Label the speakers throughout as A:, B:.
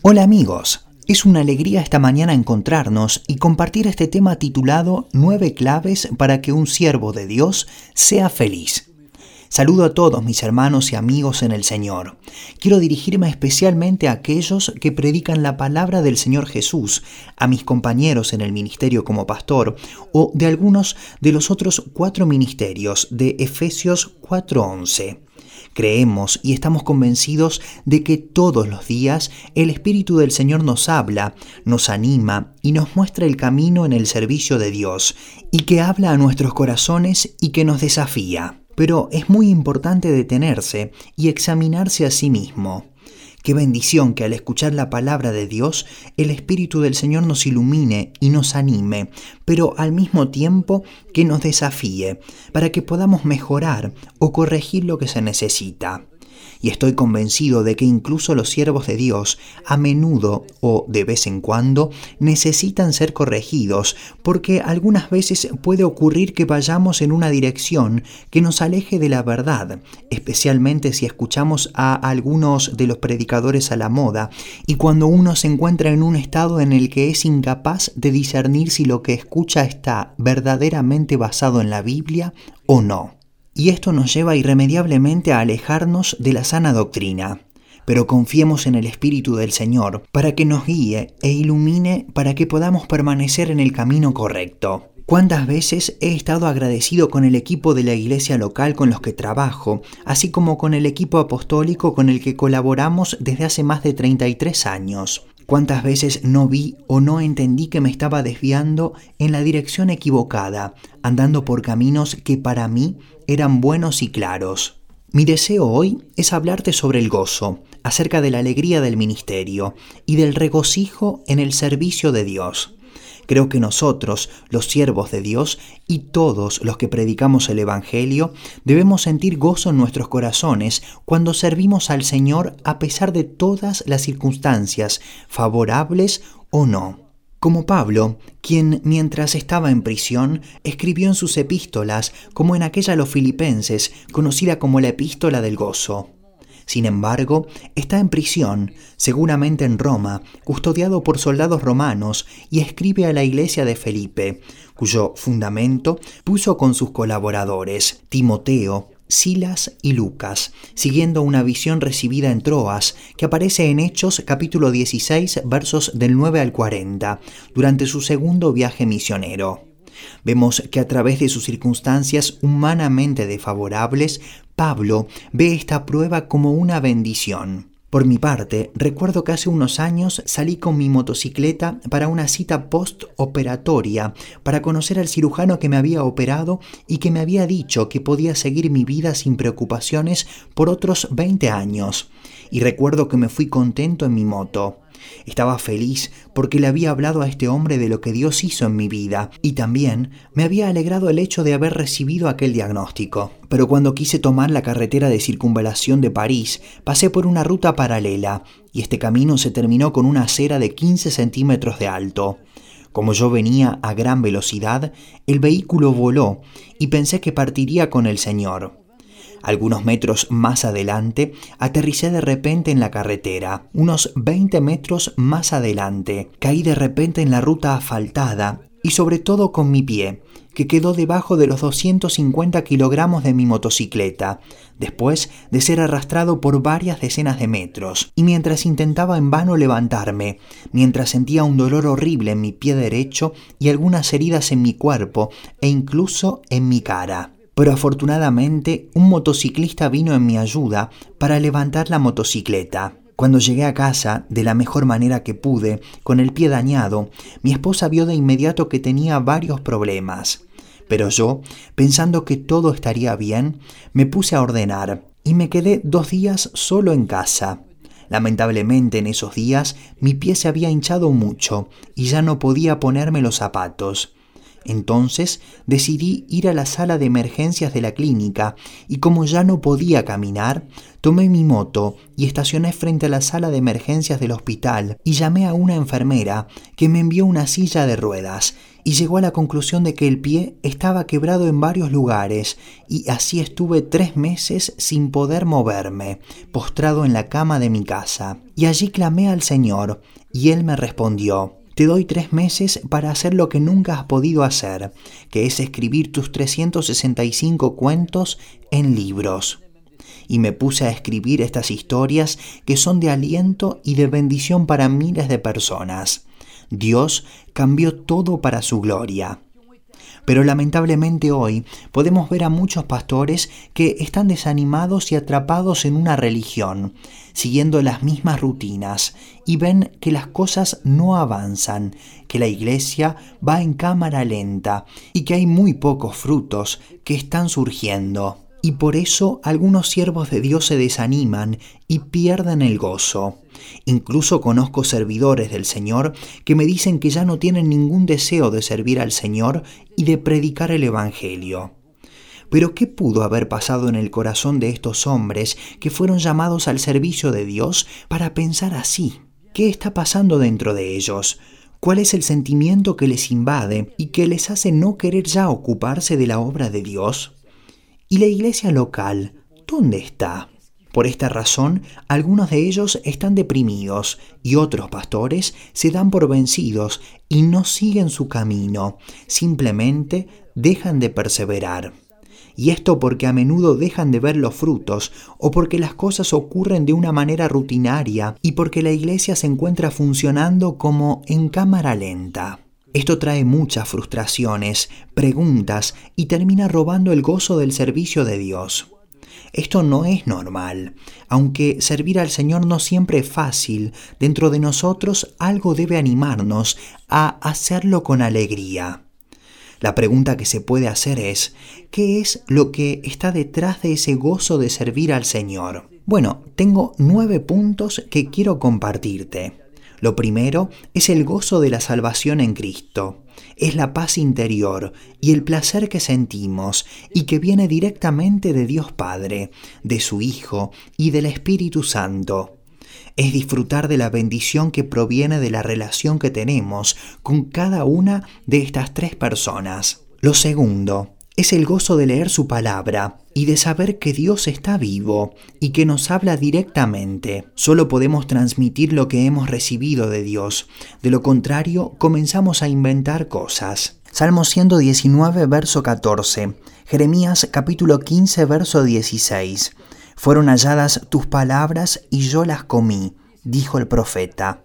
A: Hola amigos, es una alegría esta mañana encontrarnos y compartir este tema titulado Nueve claves para que un siervo de Dios sea feliz. Saludo a todos mis hermanos y amigos en el Señor. Quiero dirigirme especialmente a aquellos que predican la palabra del Señor Jesús, a mis compañeros en el ministerio como pastor o de algunos de los otros cuatro ministerios de Efesios 4:11. Creemos y estamos convencidos de que todos los días el Espíritu del Señor nos habla, nos anima y nos muestra el camino en el servicio de Dios, y que habla a nuestros corazones y que nos desafía. Pero es muy importante detenerse y examinarse a sí mismo. Qué bendición que al escuchar la palabra de Dios, el Espíritu del Señor nos ilumine y nos anime, pero al mismo tiempo que nos desafíe, para que podamos mejorar o corregir lo que se necesita y estoy convencido de que incluso los siervos de Dios a menudo o de vez en cuando necesitan ser corregidos porque algunas veces puede ocurrir que vayamos en una dirección que nos aleje de la verdad, especialmente si escuchamos a algunos de los predicadores a la moda y cuando uno se encuentra en un estado en el que es incapaz de discernir si lo que escucha está verdaderamente basado en la Biblia o no y esto nos lleva irremediablemente a alejarnos de la sana doctrina. Pero confiemos en el Espíritu del Señor para que nos guíe e ilumine para que podamos permanecer en el camino correcto. ¿Cuántas veces he estado agradecido con el equipo de la iglesia local con los que trabajo, así como con el equipo apostólico con el que colaboramos desde hace más de 33 años? ¿Cuántas veces no vi o no entendí que me estaba desviando en la dirección equivocada, andando por caminos que para mí eran buenos y claros? Mi deseo hoy es hablarte sobre el gozo, acerca de la alegría del ministerio y del regocijo en el servicio de Dios. Creo que nosotros, los siervos de Dios y todos los que predicamos el Evangelio, debemos sentir gozo en nuestros corazones cuando servimos al Señor a pesar de todas las circunstancias, favorables o no. Como Pablo, quien mientras estaba en prisión escribió en sus epístolas, como en aquella a los filipenses, conocida como la epístola del gozo. Sin embargo, está en prisión, seguramente en Roma, custodiado por soldados romanos, y escribe a la iglesia de Felipe, cuyo fundamento puso con sus colaboradores, Timoteo, Silas y Lucas, siguiendo una visión recibida en Troas, que aparece en Hechos capítulo 16 versos del 9 al 40, durante su segundo viaje misionero. Vemos que a través de sus circunstancias humanamente desfavorables, Pablo ve esta prueba como una bendición. Por mi parte, recuerdo que hace unos años salí con mi motocicleta para una cita postoperatoria para conocer al cirujano que me había operado y que me había dicho que podía seguir mi vida sin preocupaciones por otros 20 años. Y recuerdo que me fui contento en mi moto. Estaba feliz porque le había hablado a este hombre de lo que Dios hizo en mi vida y también me había alegrado el hecho de haber recibido aquel diagnóstico. Pero cuando quise tomar la carretera de circunvalación de París, pasé por una ruta paralela y este camino se terminó con una acera de 15 centímetros de alto. Como yo venía a gran velocidad, el vehículo voló y pensé que partiría con el Señor. Algunos metros más adelante, aterricé de repente en la carretera. Unos 20 metros más adelante, caí de repente en la ruta asfaltada y sobre todo con mi pie, que quedó debajo de los 250 kilogramos de mi motocicleta, después de ser arrastrado por varias decenas de metros, y mientras intentaba en vano levantarme, mientras sentía un dolor horrible en mi pie derecho y algunas heridas en mi cuerpo e incluso en mi cara pero afortunadamente un motociclista vino en mi ayuda para levantar la motocicleta. Cuando llegué a casa, de la mejor manera que pude, con el pie dañado, mi esposa vio de inmediato que tenía varios problemas. Pero yo, pensando que todo estaría bien, me puse a ordenar y me quedé dos días solo en casa. Lamentablemente en esos días mi pie se había hinchado mucho y ya no podía ponerme los zapatos. Entonces decidí ir a la sala de emergencias de la clínica y como ya no podía caminar, tomé mi moto y estacioné frente a la sala de emergencias del hospital y llamé a una enfermera que me envió una silla de ruedas y llegó a la conclusión de que el pie estaba quebrado en varios lugares y así estuve tres meses sin poder moverme, postrado en la cama de mi casa. Y allí clamé al Señor y Él me respondió, te doy tres meses para hacer lo que nunca has podido hacer, que es escribir tus 365 cuentos en libros. Y me puse a escribir estas historias que son de aliento y de bendición para miles de personas. Dios cambió todo para su gloria. Pero lamentablemente hoy podemos ver a muchos pastores que están desanimados y atrapados en una religión, siguiendo las mismas rutinas, y ven que las cosas no avanzan, que la iglesia va en cámara lenta y que hay muy pocos frutos que están surgiendo. Y por eso algunos siervos de Dios se desaniman y pierden el gozo. Incluso conozco servidores del Señor que me dicen que ya no tienen ningún deseo de servir al Señor y de predicar el Evangelio. Pero ¿qué pudo haber pasado en el corazón de estos hombres que fueron llamados al servicio de Dios para pensar así? ¿Qué está pasando dentro de ellos? ¿Cuál es el sentimiento que les invade y que les hace no querer ya ocuparse de la obra de Dios? ¿Y la iglesia local? ¿Dónde está? Por esta razón, algunos de ellos están deprimidos y otros pastores se dan por vencidos y no siguen su camino, simplemente dejan de perseverar. Y esto porque a menudo dejan de ver los frutos o porque las cosas ocurren de una manera rutinaria y porque la iglesia se encuentra funcionando como en cámara lenta. Esto trae muchas frustraciones, preguntas y termina robando el gozo del servicio de Dios. Esto no es normal. Aunque servir al Señor no siempre es fácil, dentro de nosotros algo debe animarnos a hacerlo con alegría. La pregunta que se puede hacer es, ¿qué es lo que está detrás de ese gozo de servir al Señor? Bueno, tengo nueve puntos que quiero compartirte. Lo primero es el gozo de la salvación en Cristo. Es la paz interior y el placer que sentimos y que viene directamente de Dios Padre, de su Hijo y del Espíritu Santo. Es disfrutar de la bendición que proviene de la relación que tenemos con cada una de estas tres personas. Lo segundo es el gozo de leer su palabra y de saber que Dios está vivo y que nos habla directamente. Solo podemos transmitir lo que hemos recibido de Dios. De lo contrario, comenzamos a inventar cosas. Salmo 119, verso 14. Jeremías capítulo 15, verso 16. Fueron halladas tus palabras y yo las comí, dijo el profeta.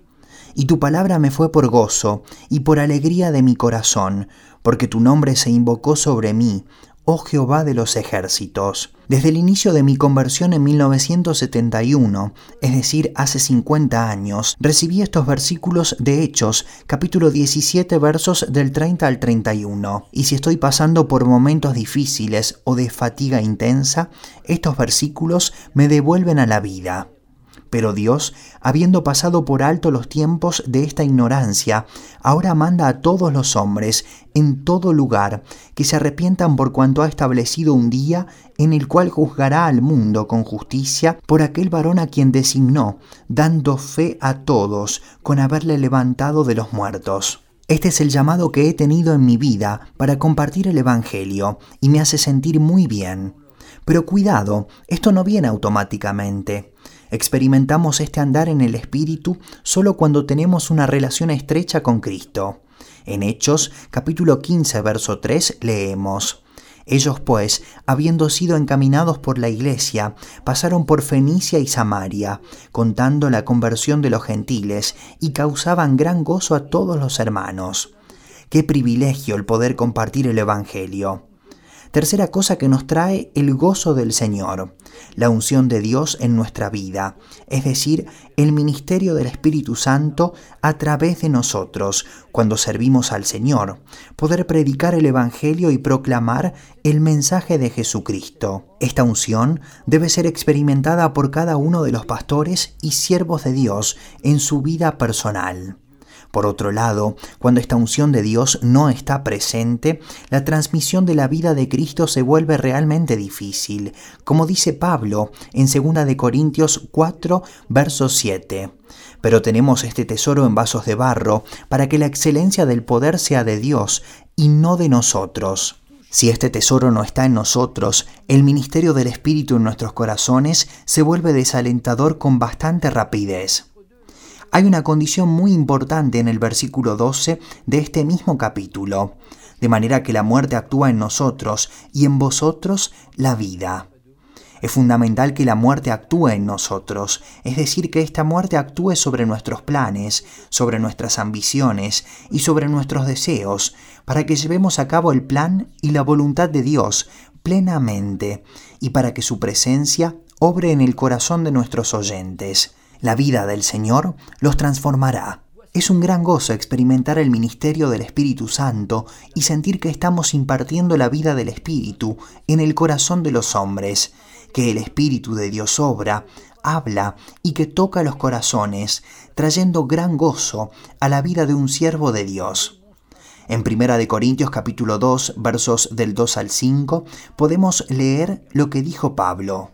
A: Y tu palabra me fue por gozo y por alegría de mi corazón, porque tu nombre se invocó sobre mí, oh Jehová de los ejércitos. Desde el inicio de mi conversión en 1971, es decir, hace 50 años, recibí estos versículos de Hechos, capítulo 17, versos del 30 al 31. Y si estoy pasando por momentos difíciles o de fatiga intensa, estos versículos me devuelven a la vida. Pero Dios, habiendo pasado por alto los tiempos de esta ignorancia, ahora manda a todos los hombres, en todo lugar, que se arrepientan por cuanto ha establecido un día en el cual juzgará al mundo con justicia por aquel varón a quien designó, dando fe a todos con haberle levantado de los muertos. Este es el llamado que he tenido en mi vida para compartir el Evangelio y me hace sentir muy bien. Pero cuidado, esto no viene automáticamente. Experimentamos este andar en el Espíritu solo cuando tenemos una relación estrecha con Cristo. En Hechos capítulo 15 verso 3 leemos, Ellos pues, habiendo sido encaminados por la iglesia, pasaron por Fenicia y Samaria, contando la conversión de los gentiles, y causaban gran gozo a todos los hermanos. Qué privilegio el poder compartir el Evangelio. Tercera cosa que nos trae el gozo del Señor, la unción de Dios en nuestra vida, es decir, el ministerio del Espíritu Santo a través de nosotros, cuando servimos al Señor, poder predicar el Evangelio y proclamar el mensaje de Jesucristo. Esta unción debe ser experimentada por cada uno de los pastores y siervos de Dios en su vida personal. Por otro lado, cuando esta unción de Dios no está presente, la transmisión de la vida de Cristo se vuelve realmente difícil, como dice Pablo en 2 de Corintios 4, verso 7. Pero tenemos este tesoro en vasos de barro para que la excelencia del poder sea de Dios y no de nosotros. Si este tesoro no está en nosotros, el ministerio del Espíritu en nuestros corazones se vuelve desalentador con bastante rapidez. Hay una condición muy importante en el versículo 12 de este mismo capítulo, de manera que la muerte actúa en nosotros y en vosotros la vida. Es fundamental que la muerte actúe en nosotros, es decir, que esta muerte actúe sobre nuestros planes, sobre nuestras ambiciones y sobre nuestros deseos, para que llevemos a cabo el plan y la voluntad de Dios plenamente, y para que su presencia obre en el corazón de nuestros oyentes. La vida del Señor los transformará. Es un gran gozo experimentar el ministerio del Espíritu Santo y sentir que estamos impartiendo la vida del Espíritu en el corazón de los hombres, que el Espíritu de Dios obra, habla y que toca los corazones, trayendo gran gozo a la vida de un siervo de Dios. En 1 Corintios capítulo 2 versos del 2 al 5 podemos leer lo que dijo Pablo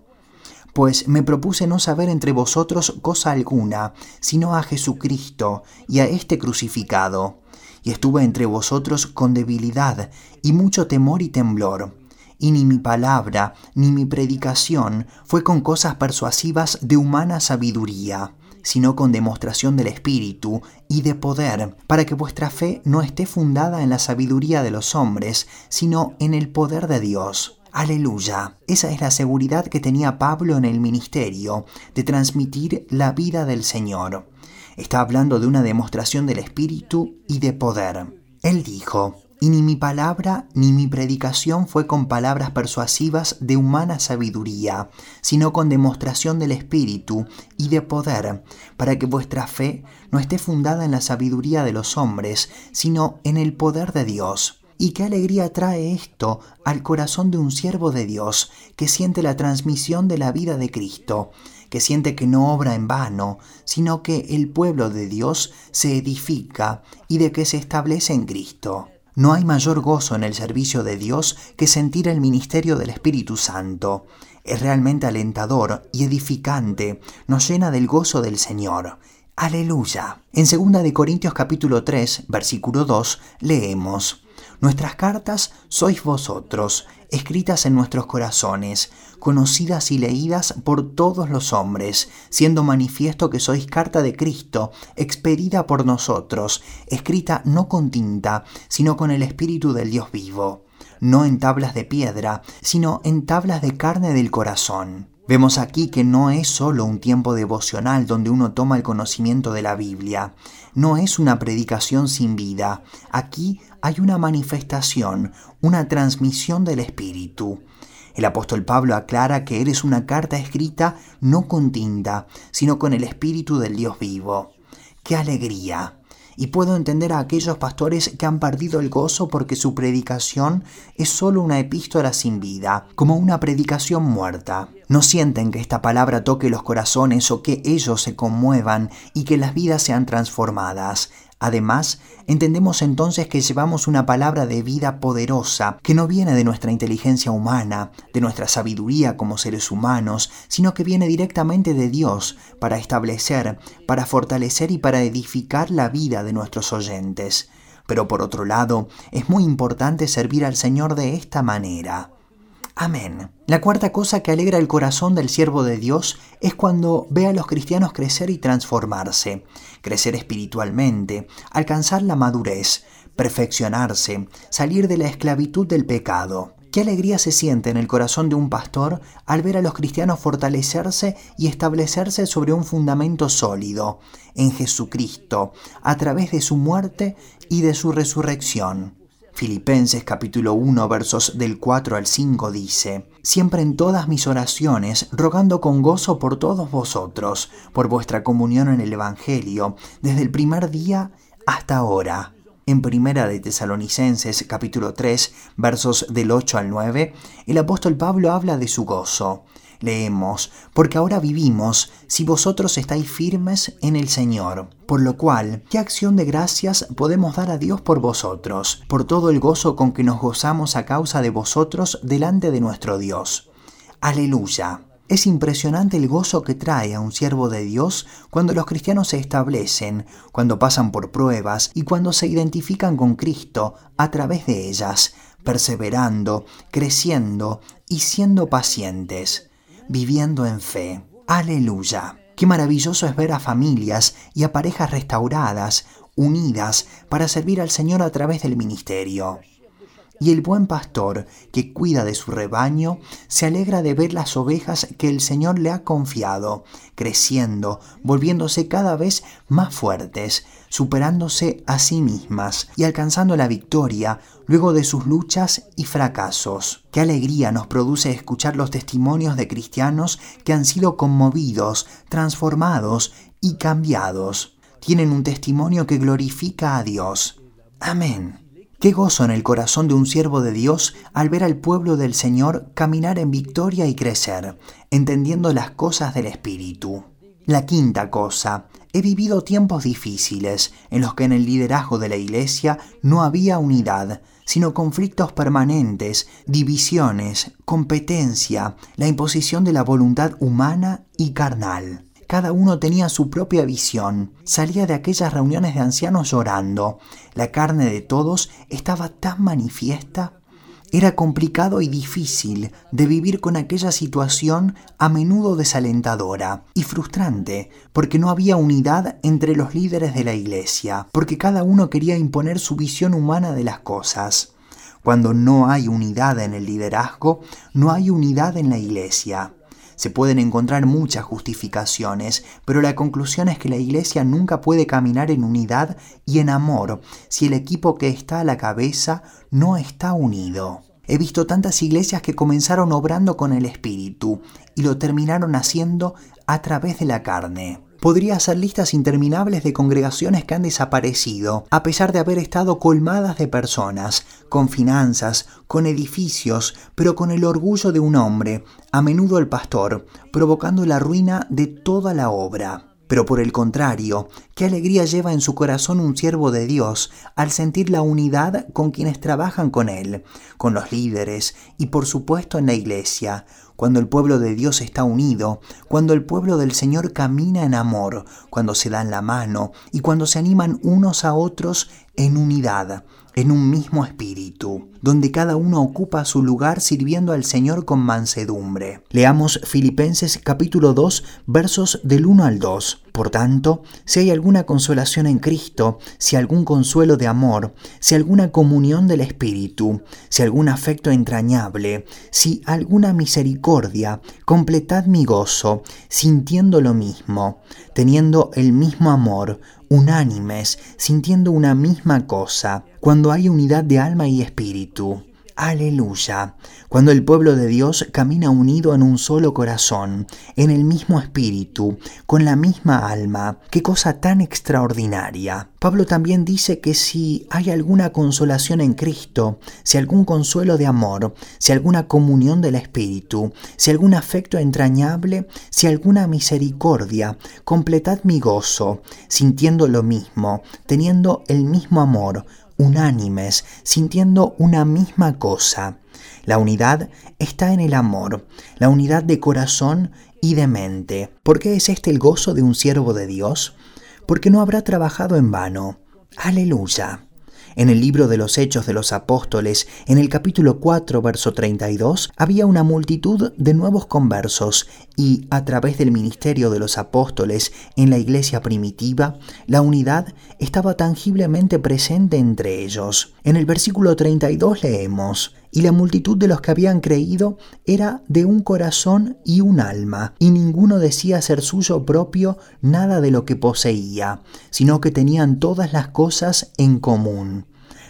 A: pues me propuse no saber entre vosotros cosa alguna, sino a Jesucristo y a este crucificado. Y estuve entre vosotros con debilidad y mucho temor y temblor. Y ni mi palabra ni mi predicación fue con cosas persuasivas de humana sabiduría, sino con demostración del Espíritu y de poder, para que vuestra fe no esté fundada en la sabiduría de los hombres, sino en el poder de Dios. Aleluya. Esa es la seguridad que tenía Pablo en el ministerio, de transmitir la vida del Señor. Está hablando de una demostración del Espíritu y de poder. Él dijo, y ni mi palabra ni mi predicación fue con palabras persuasivas de humana sabiduría, sino con demostración del Espíritu y de poder, para que vuestra fe no esté fundada en la sabiduría de los hombres, sino en el poder de Dios. Y qué alegría trae esto al corazón de un siervo de Dios que siente la transmisión de la vida de Cristo, que siente que no obra en vano, sino que el pueblo de Dios se edifica y de que se establece en Cristo. No hay mayor gozo en el servicio de Dios que sentir el ministerio del Espíritu Santo. Es realmente alentador y edificante, nos llena del gozo del Señor. Aleluya. En 2 de Corintios capítulo 3, versículo 2, leemos: Nuestras cartas sois vosotros, escritas en nuestros corazones, conocidas y leídas por todos los hombres, siendo manifiesto que sois carta de Cristo, expedida por nosotros, escrita no con tinta, sino con el Espíritu del Dios vivo, no en tablas de piedra, sino en tablas de carne del corazón. Vemos aquí que no es solo un tiempo devocional donde uno toma el conocimiento de la Biblia, no es una predicación sin vida, aquí hay una manifestación, una transmisión del Espíritu. El apóstol Pablo aclara que eres una carta escrita no con tinta, sino con el Espíritu del Dios vivo. ¡Qué alegría! y puedo entender a aquellos pastores que han perdido el gozo porque su predicación es solo una epístola sin vida, como una predicación muerta. No sienten que esta palabra toque los corazones o que ellos se conmuevan y que las vidas sean transformadas. Además, entendemos entonces que llevamos una palabra de vida poderosa, que no viene de nuestra inteligencia humana, de nuestra sabiduría como seres humanos, sino que viene directamente de Dios para establecer, para fortalecer y para edificar la vida de nuestros oyentes. Pero por otro lado, es muy importante servir al Señor de esta manera. Amén. La cuarta cosa que alegra el corazón del siervo de Dios es cuando ve a los cristianos crecer y transformarse, crecer espiritualmente, alcanzar la madurez, perfeccionarse, salir de la esclavitud del pecado. Qué alegría se siente en el corazón de un pastor al ver a los cristianos fortalecerse y establecerse sobre un fundamento sólido, en Jesucristo, a través de su muerte y de su resurrección. Filipenses capítulo 1 versos del 4 al 5 dice, Siempre en todas mis oraciones, rogando con gozo por todos vosotros, por vuestra comunión en el Evangelio, desde el primer día hasta ahora. En Primera de Tesalonicenses capítulo 3 versos del 8 al 9, el apóstol Pablo habla de su gozo. Leemos, porque ahora vivimos si vosotros estáis firmes en el Señor. Por lo cual, ¿qué acción de gracias podemos dar a Dios por vosotros, por todo el gozo con que nos gozamos a causa de vosotros delante de nuestro Dios? Aleluya. Es impresionante el gozo que trae a un siervo de Dios cuando los cristianos se establecen, cuando pasan por pruebas y cuando se identifican con Cristo a través de ellas, perseverando, creciendo y siendo pacientes, viviendo en fe. Aleluya. Qué maravilloso es ver a familias y a parejas restauradas, unidas, para servir al Señor a través del ministerio. Y el buen pastor, que cuida de su rebaño, se alegra de ver las ovejas que el Señor le ha confiado, creciendo, volviéndose cada vez más fuertes, superándose a sí mismas y alcanzando la victoria luego de sus luchas y fracasos. Qué alegría nos produce escuchar los testimonios de cristianos que han sido conmovidos, transformados y cambiados. Tienen un testimonio que glorifica a Dios. Amén. Qué gozo en el corazón de un siervo de Dios al ver al pueblo del Señor caminar en victoria y crecer, entendiendo las cosas del Espíritu. La quinta cosa, he vivido tiempos difíciles en los que en el liderazgo de la Iglesia no había unidad, sino conflictos permanentes, divisiones, competencia, la imposición de la voluntad humana y carnal. Cada uno tenía su propia visión. Salía de aquellas reuniones de ancianos llorando. La carne de todos estaba tan manifiesta. Era complicado y difícil de vivir con aquella situación a menudo desalentadora y frustrante, porque no había unidad entre los líderes de la iglesia, porque cada uno quería imponer su visión humana de las cosas. Cuando no hay unidad en el liderazgo, no hay unidad en la iglesia. Se pueden encontrar muchas justificaciones, pero la conclusión es que la Iglesia nunca puede caminar en unidad y en amor si el equipo que está a la cabeza no está unido. He visto tantas iglesias que comenzaron obrando con el Espíritu y lo terminaron haciendo a través de la carne. Podría hacer listas interminables de congregaciones que han desaparecido, a pesar de haber estado colmadas de personas, con finanzas, con edificios, pero con el orgullo de un hombre, a menudo el pastor, provocando la ruina de toda la obra. Pero por el contrario, qué alegría lleva en su corazón un siervo de Dios al sentir la unidad con quienes trabajan con él, con los líderes y por supuesto en la iglesia, cuando el pueblo de Dios está unido, cuando el pueblo del Señor camina en amor, cuando se dan la mano y cuando se animan unos a otros en unidad, en un mismo espíritu, donde cada uno ocupa su lugar sirviendo al Señor con mansedumbre. Leamos Filipenses capítulo 2 versos del 1 al 2. Por tanto, si hay alguna consolación en Cristo, si algún consuelo de amor, si alguna comunión del Espíritu, si algún afecto entrañable, si alguna misericordia, completad mi gozo, sintiendo lo mismo, teniendo el mismo amor, unánimes, sintiendo una misma cosa, cuando hay unidad de alma y espíritu. Aleluya. Cuando el pueblo de Dios camina unido en un solo corazón, en el mismo espíritu, con la misma alma. Qué cosa tan extraordinaria. Pablo también dice que si hay alguna consolación en Cristo, si algún consuelo de amor, si alguna comunión del espíritu, si algún afecto entrañable, si alguna misericordia, completad mi gozo, sintiendo lo mismo, teniendo el mismo amor, unánimes, sintiendo una misma cosa. La unidad está en el amor, la unidad de corazón y de mente. ¿Por qué es este el gozo de un siervo de Dios? Porque no habrá trabajado en vano. Aleluya. En el libro de los Hechos de los Apóstoles, en el capítulo 4, verso 32, había una multitud de nuevos conversos y, a través del ministerio de los apóstoles en la iglesia primitiva, la unidad estaba tangiblemente presente entre ellos. En el versículo 32 leemos, y la multitud de los que habían creído era de un corazón y un alma, y ninguno decía ser suyo propio nada de lo que poseía, sino que tenían todas las cosas en común.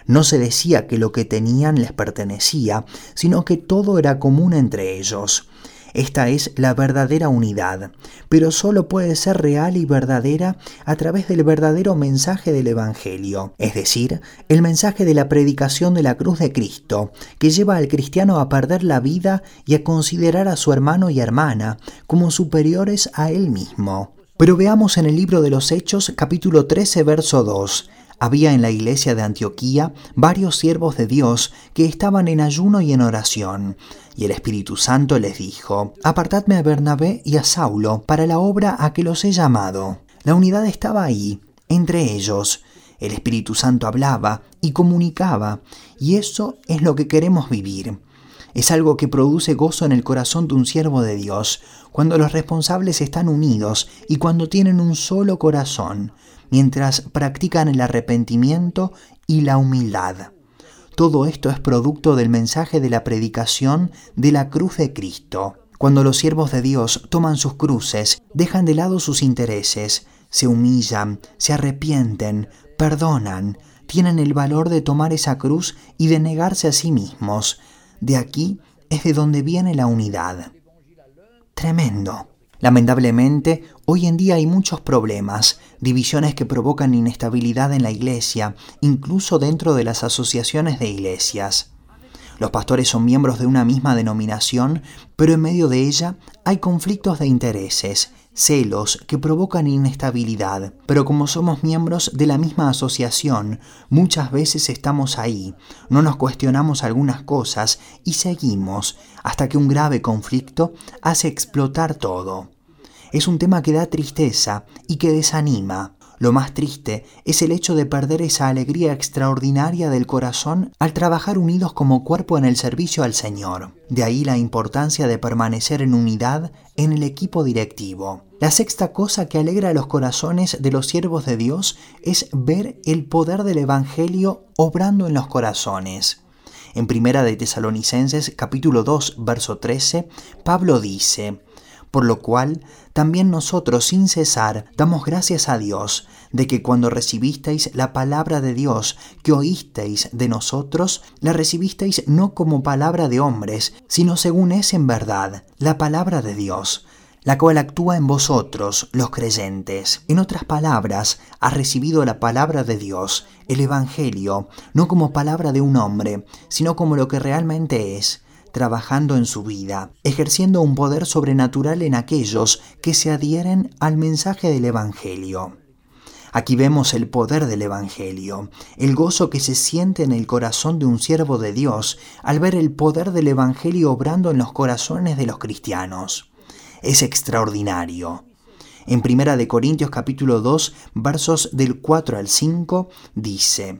A: No se decía que lo que tenían les pertenecía, sino que todo era común entre ellos. Esta es la verdadera unidad, pero solo puede ser real y verdadera a través del verdadero mensaje del Evangelio, es decir, el mensaje de la predicación de la cruz de Cristo, que lleva al cristiano a perder la vida y a considerar a su hermano y hermana como superiores a él mismo. Pero veamos en el libro de los Hechos capítulo 13 verso 2. Había en la iglesia de Antioquía varios siervos de Dios que estaban en ayuno y en oración. Y el Espíritu Santo les dijo, Apartadme a Bernabé y a Saulo para la obra a que los he llamado. La unidad estaba ahí, entre ellos. El Espíritu Santo hablaba y comunicaba, y eso es lo que queremos vivir. Es algo que produce gozo en el corazón de un siervo de Dios, cuando los responsables están unidos y cuando tienen un solo corazón, mientras practican el arrepentimiento y la humildad. Todo esto es producto del mensaje de la predicación de la cruz de Cristo. Cuando los siervos de Dios toman sus cruces, dejan de lado sus intereses, se humillan, se arrepienten, perdonan, tienen el valor de tomar esa cruz y de negarse a sí mismos. De aquí es de donde viene la unidad. Tremendo. Lamentablemente, hoy en día hay muchos problemas, divisiones que provocan inestabilidad en la iglesia, incluso dentro de las asociaciones de iglesias. Los pastores son miembros de una misma denominación, pero en medio de ella hay conflictos de intereses, celos que provocan inestabilidad, pero como somos miembros de la misma asociación, muchas veces estamos ahí, no nos cuestionamos algunas cosas y seguimos hasta que un grave conflicto hace explotar todo. Es un tema que da tristeza y que desanima, lo más triste es el hecho de perder esa alegría extraordinaria del corazón al trabajar unidos como cuerpo en el servicio al Señor. De ahí la importancia de permanecer en unidad en el equipo directivo. La sexta cosa que alegra los corazones de los siervos de Dios es ver el poder del Evangelio obrando en los corazones. En Primera de Tesalonicenses capítulo 2 verso 13, Pablo dice, por lo cual también nosotros sin cesar damos gracias a Dios de que cuando recibisteis la palabra de Dios que oísteis de nosotros, la recibisteis no como palabra de hombres, sino según es en verdad, la palabra de Dios, la cual actúa en vosotros, los creyentes. En otras palabras, has recibido la palabra de Dios, el Evangelio, no como palabra de un hombre, sino como lo que realmente es trabajando en su vida, ejerciendo un poder sobrenatural en aquellos que se adhieren al mensaje del Evangelio. Aquí vemos el poder del Evangelio, el gozo que se siente en el corazón de un siervo de Dios al ver el poder del Evangelio obrando en los corazones de los cristianos. Es extraordinario. En 1 Corintios capítulo 2, versos del 4 al 5, dice,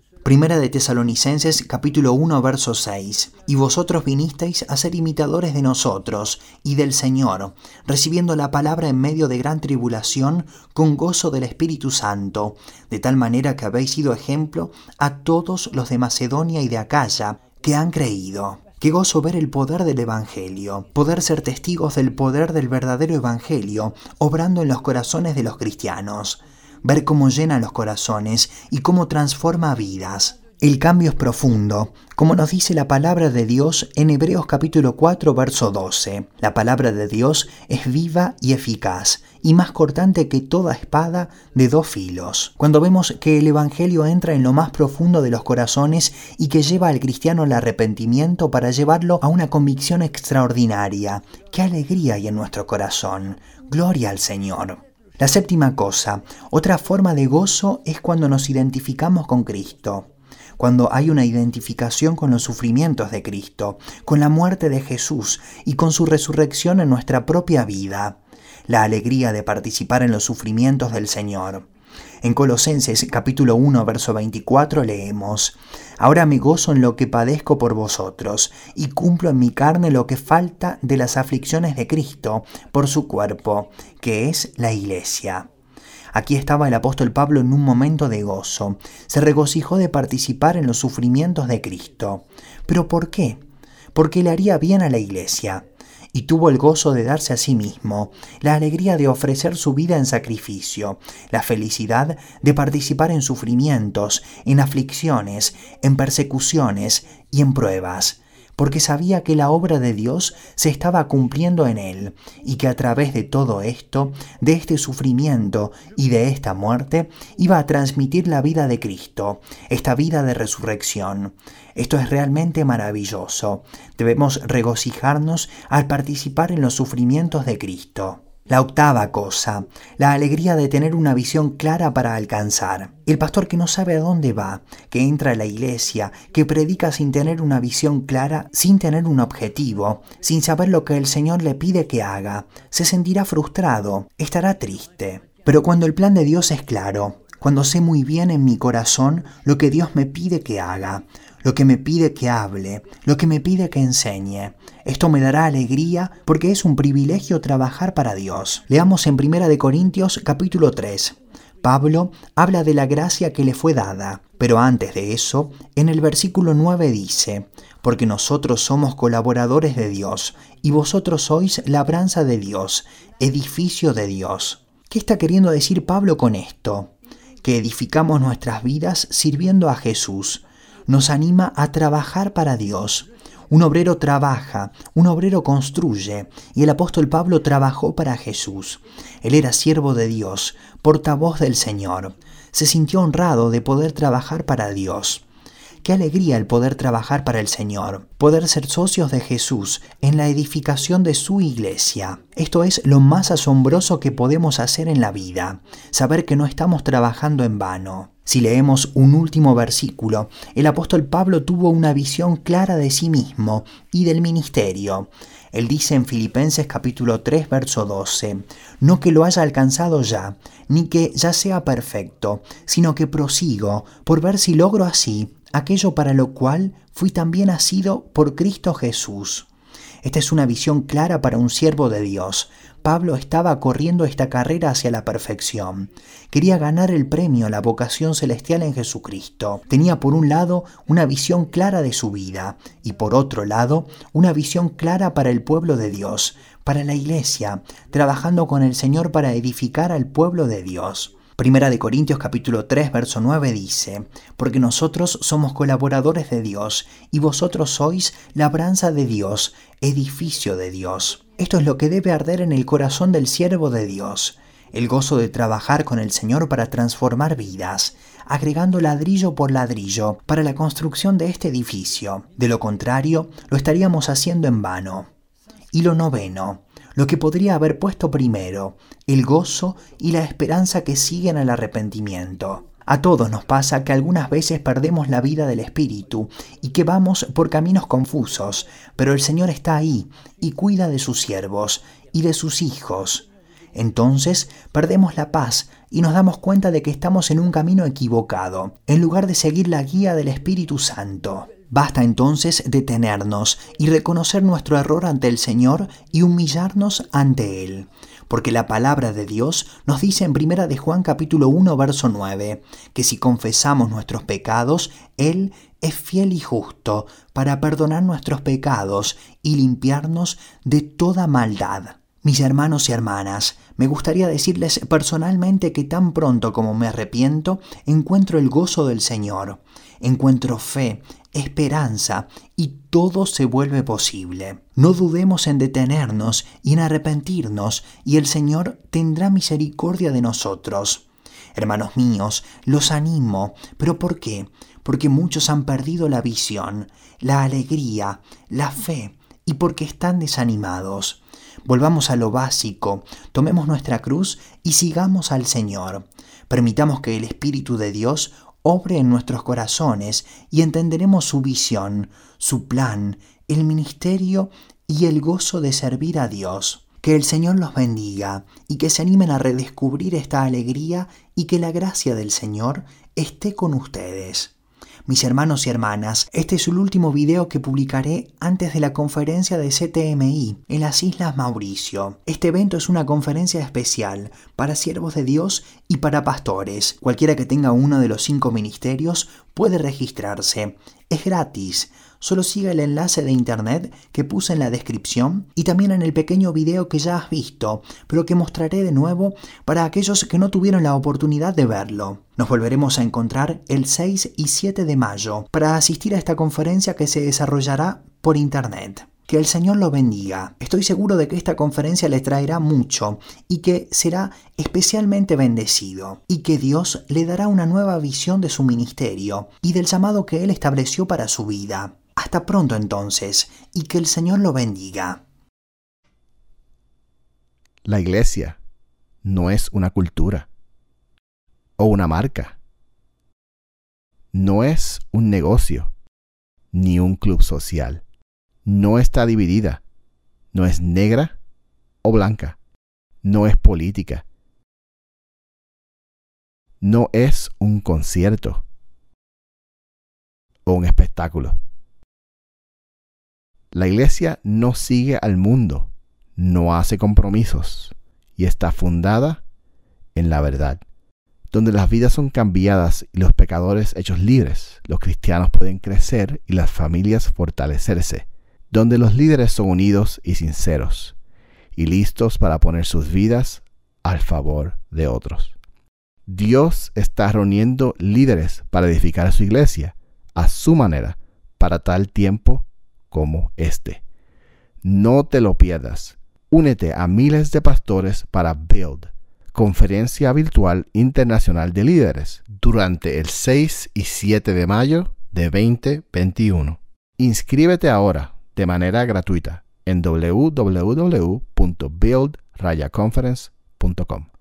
A: Primera de Tesalonicenses capítulo 1 verso 6. Y vosotros vinisteis a ser imitadores de nosotros y del Señor, recibiendo la palabra en medio de gran tribulación con gozo del Espíritu Santo, de tal manera que habéis sido ejemplo a todos los de Macedonia y de Acaya que han creído. Qué gozo ver el poder del Evangelio, poder ser testigos del poder del verdadero Evangelio, obrando en los corazones de los cristianos ver cómo llena los corazones y cómo transforma vidas. El cambio es profundo, como nos dice la palabra de Dios en Hebreos capítulo 4, verso 12. La palabra de Dios es viva y eficaz, y más cortante que toda espada de dos filos. Cuando vemos que el Evangelio entra en lo más profundo de los corazones y que lleva al cristiano al arrepentimiento para llevarlo a una convicción extraordinaria, qué alegría hay en nuestro corazón. Gloria al Señor. La séptima cosa, otra forma de gozo es cuando nos identificamos con Cristo, cuando hay una identificación con los sufrimientos de Cristo, con la muerte de Jesús y con su resurrección en nuestra propia vida, la alegría de participar en los sufrimientos del Señor. En Colosenses capítulo 1, verso 24 leemos, Ahora me gozo en lo que padezco por vosotros, y cumplo en mi carne lo que falta de las aflicciones de Cristo por su cuerpo, que es la iglesia. Aquí estaba el apóstol Pablo en un momento de gozo. Se regocijó de participar en los sufrimientos de Cristo. ¿Pero por qué? Porque le haría bien a la iglesia. Y tuvo el gozo de darse a sí mismo, la alegría de ofrecer su vida en sacrificio, la felicidad de participar en sufrimientos, en aflicciones, en persecuciones y en pruebas porque sabía que la obra de Dios se estaba cumpliendo en él y que a través de todo esto, de este sufrimiento y de esta muerte, iba a transmitir la vida de Cristo, esta vida de resurrección. Esto es realmente maravilloso. Debemos regocijarnos al participar en los sufrimientos de Cristo. La octava cosa, la alegría de tener una visión clara para alcanzar. El pastor que no sabe a dónde va, que entra a la iglesia, que predica sin tener una visión clara, sin tener un objetivo, sin saber lo que el Señor le pide que haga, se sentirá frustrado, estará triste. Pero cuando el plan de Dios es claro, cuando sé muy bien en mi corazón lo que Dios me pide que haga, lo que me pide que hable, lo que me pide que enseñe. Esto me dará alegría porque es un privilegio trabajar para Dios. Leamos en 1 de Corintios capítulo 3. Pablo habla de la gracia que le fue dada, pero antes de eso, en el versículo 9 dice, porque nosotros somos colaboradores de Dios, y vosotros sois labranza de Dios, edificio de Dios. ¿Qué está queriendo decir Pablo con esto? Que edificamos nuestras vidas sirviendo a Jesús, nos anima a trabajar para Dios. Un obrero trabaja, un obrero construye, y el apóstol Pablo trabajó para Jesús. Él era siervo de Dios, portavoz del Señor. Se sintió honrado de poder trabajar para Dios. Qué alegría el poder trabajar para el Señor, poder ser socios de Jesús en la edificación de su iglesia. Esto es lo más asombroso que podemos hacer en la vida, saber que no estamos trabajando en vano. Si leemos un último versículo, el apóstol Pablo tuvo una visión clara de sí mismo y del ministerio. Él dice en Filipenses capítulo 3 verso 12, no que lo haya alcanzado ya, ni que ya sea perfecto, sino que prosigo por ver si logro así aquello para lo cual fui también nacido por Cristo Jesús. Esta es una visión clara para un siervo de Dios. Pablo estaba corriendo esta carrera hacia la perfección. Quería ganar el premio la vocación celestial en Jesucristo. Tenía por un lado una visión clara de su vida y por otro lado una visión clara para el pueblo de Dios, para la iglesia, trabajando con el Señor para edificar al pueblo de Dios. Primera de Corintios capítulo 3 verso 9 dice, porque nosotros somos colaboradores de Dios y vosotros sois labranza de Dios, edificio de Dios. Esto es lo que debe arder en el corazón del siervo de Dios, el gozo de trabajar con el Señor para transformar vidas, agregando ladrillo por ladrillo para la construcción de este edificio. De lo contrario, lo estaríamos haciendo en vano. Y lo noveno, lo que podría haber puesto primero, el gozo y la esperanza que siguen al arrepentimiento. A todos nos pasa que algunas veces perdemos la vida del Espíritu y que vamos por caminos confusos, pero el Señor está ahí y cuida de sus siervos y de sus hijos. Entonces perdemos la paz y nos damos cuenta de que estamos en un camino equivocado, en lugar de seguir la guía del Espíritu Santo. Basta entonces detenernos y reconocer nuestro error ante el Señor y humillarnos ante Él. Porque la palabra de Dios nos dice en 1 de Juan capítulo 1 verso 9 que si confesamos nuestros pecados, Él es fiel y justo para perdonar nuestros pecados y limpiarnos de toda maldad. Mis hermanos y hermanas, me gustaría decirles personalmente que tan pronto como me arrepiento, encuentro el gozo del Señor, encuentro fe, esperanza y todo se vuelve posible. No dudemos en detenernos y en arrepentirnos y el Señor tendrá misericordia de nosotros. Hermanos míos, los animo, pero ¿por qué? Porque muchos han perdido la visión, la alegría, la fe y porque están desanimados. Volvamos a lo básico, tomemos nuestra cruz y sigamos al Señor. Permitamos que el Espíritu de Dios obre en nuestros corazones y entenderemos su visión, su plan, el ministerio y el gozo de servir a Dios. Que el Señor los bendiga y que se animen a redescubrir esta alegría y que la gracia del Señor esté con ustedes. Mis hermanos y hermanas, este es el último video que publicaré antes de la conferencia de CTMI en las Islas Mauricio. Este evento es una conferencia especial para siervos de Dios y para pastores. Cualquiera que tenga uno de los cinco ministerios puede registrarse. Es gratis. Solo siga el enlace de internet que puse en la descripción y también en el pequeño video que ya has visto, pero que mostraré de nuevo para aquellos que no tuvieron la oportunidad de verlo. Nos volveremos a encontrar el 6 y 7 de mayo para asistir a esta conferencia que se desarrollará por internet. Que el Señor lo bendiga. Estoy seguro de que esta conferencia le traerá mucho y que será especialmente bendecido y que Dios le dará una nueva visión de su ministerio y del llamado que Él estableció para su vida. Hasta pronto entonces y que el Señor lo bendiga.
B: La iglesia no es una cultura o una marca. No es un negocio ni un club social no está dividida, no es negra o blanca, no es política, no es un concierto. O un espectáculo. La iglesia no sigue al mundo, no hace compromisos. Y está fundada en la verdad, donde las vidas son cambiadas y los pecadores hechos libres, los cristianos pueden crecer y las familias fortalecerse donde los líderes son unidos y sinceros, y listos para poner sus vidas al favor de otros. Dios está reuniendo líderes para edificar su iglesia a su manera para tal tiempo como este. No te lo pierdas. Únete a miles de pastores para Build, conferencia virtual internacional de líderes, durante el 6 y 7 de mayo de 2021. Inscríbete ahora de manera gratuita en www.buildrayaconference.com.